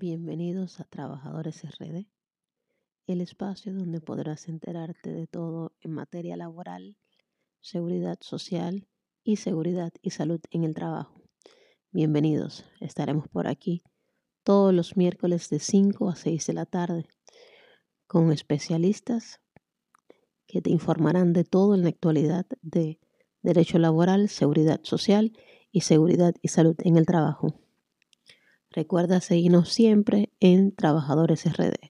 Bienvenidos a Trabajadores RD, el espacio donde podrás enterarte de todo en materia laboral, seguridad social y seguridad y salud en el trabajo. Bienvenidos, estaremos por aquí todos los miércoles de 5 a 6 de la tarde con especialistas que te informarán de todo en la actualidad de derecho laboral, seguridad social y seguridad y salud en el trabajo. Recuerda seguirnos siempre en Trabajadores RD.